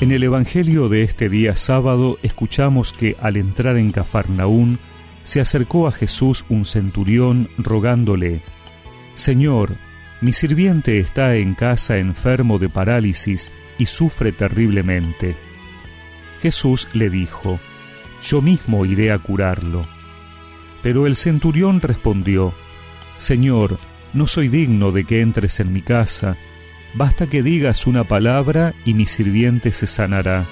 En el Evangelio de este día sábado escuchamos que al entrar en Cafarnaún se acercó a Jesús un centurión rogándole, Señor, mi sirviente está en casa enfermo de parálisis y sufre terriblemente. Jesús le dijo, Yo mismo iré a curarlo. Pero el centurión respondió, Señor, no soy digno de que entres en mi casa, Basta que digas una palabra y mi sirviente se sanará.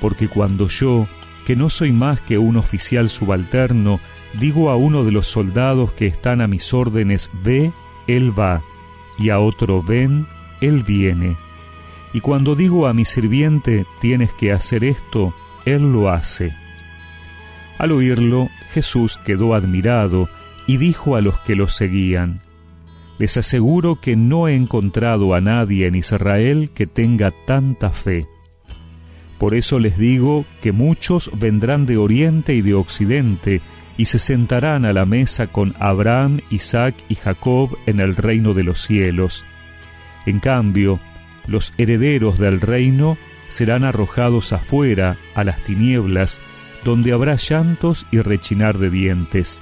Porque cuando yo, que no soy más que un oficial subalterno, digo a uno de los soldados que están a mis órdenes, ve, él va, y a otro, ven, él viene. Y cuando digo a mi sirviente, tienes que hacer esto, él lo hace. Al oírlo, Jesús quedó admirado y dijo a los que lo seguían, les aseguro que no he encontrado a nadie en Israel que tenga tanta fe. Por eso les digo que muchos vendrán de oriente y de occidente y se sentarán a la mesa con Abraham, Isaac y Jacob en el reino de los cielos. En cambio, los herederos del reino serán arrojados afuera a las tinieblas, donde habrá llantos y rechinar de dientes.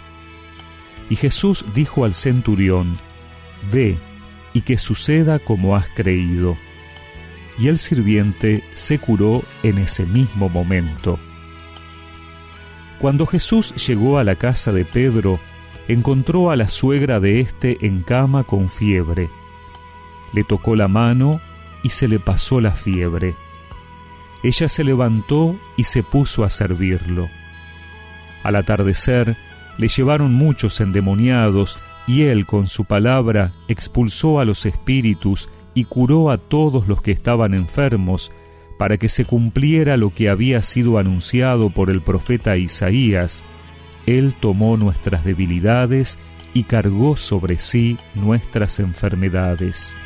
Y Jesús dijo al centurión, Ve, y que suceda como has creído. Y el sirviente se curó en ese mismo momento. Cuando Jesús llegó a la casa de Pedro, encontró a la suegra de éste en cama con fiebre. Le tocó la mano y se le pasó la fiebre. Ella se levantó y se puso a servirlo. Al atardecer le llevaron muchos endemoniados y él con su palabra expulsó a los espíritus y curó a todos los que estaban enfermos, para que se cumpliera lo que había sido anunciado por el profeta Isaías. Él tomó nuestras debilidades y cargó sobre sí nuestras enfermedades.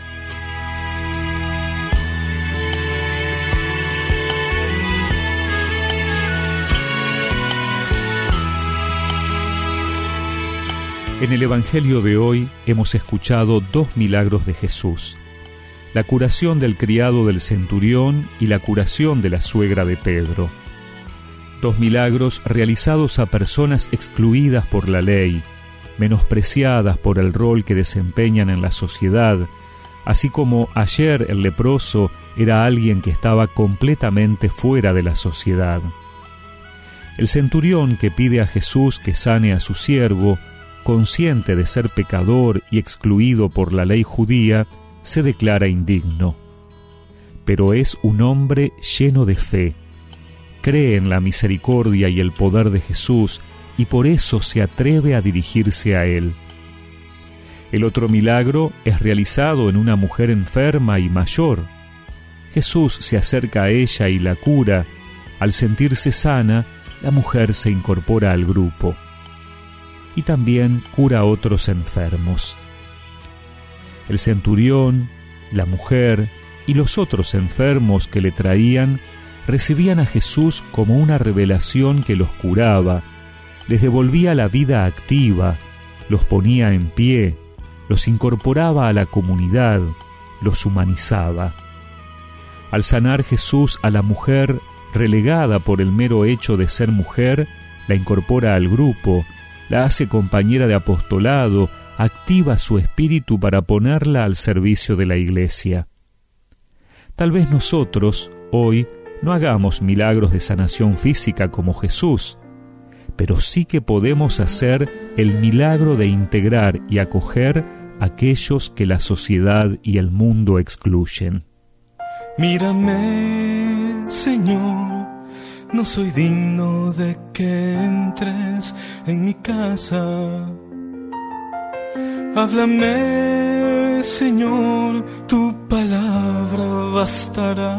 En el Evangelio de hoy hemos escuchado dos milagros de Jesús, la curación del criado del centurión y la curación de la suegra de Pedro. Dos milagros realizados a personas excluidas por la ley, menospreciadas por el rol que desempeñan en la sociedad, así como ayer el leproso era alguien que estaba completamente fuera de la sociedad. El centurión que pide a Jesús que sane a su siervo consciente de ser pecador y excluido por la ley judía, se declara indigno. Pero es un hombre lleno de fe, cree en la misericordia y el poder de Jesús y por eso se atreve a dirigirse a él. El otro milagro es realizado en una mujer enferma y mayor. Jesús se acerca a ella y la cura. Al sentirse sana, la mujer se incorpora al grupo y también cura a otros enfermos. El centurión, la mujer y los otros enfermos que le traían recibían a Jesús como una revelación que los curaba, les devolvía la vida activa, los ponía en pie, los incorporaba a la comunidad, los humanizaba. Al sanar Jesús a la mujer relegada por el mero hecho de ser mujer, la incorpora al grupo, la hace compañera de apostolado, activa su espíritu para ponerla al servicio de la Iglesia. Tal vez nosotros, hoy, no hagamos milagros de sanación física como Jesús, pero sí que podemos hacer el milagro de integrar y acoger aquellos que la sociedad y el mundo excluyen. Mírame, Señor no soy digno de que entres en mi casa. Háblame, Señor, tu palabra bastará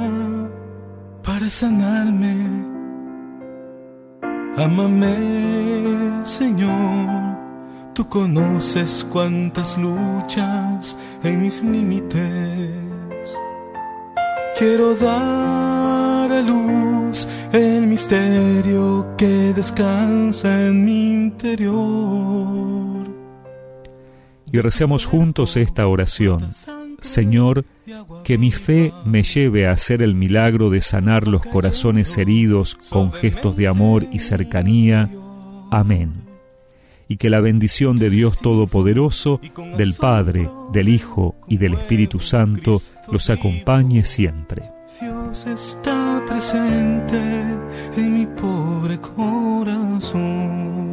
para sanarme. Ámame, Señor, tú conoces cuántas luchas en mis límites. Quiero dar a luz el misterio que descansa en mi interior. Y recemos juntos esta oración. Señor, que mi fe me lleve a hacer el milagro de sanar los corazones heridos con gestos de amor y cercanía. Amén. Y que la bendición de Dios Todopoderoso, del Padre, del Hijo y del Espíritu Santo los acompañe siempre. Está presente en mi pobre corazón.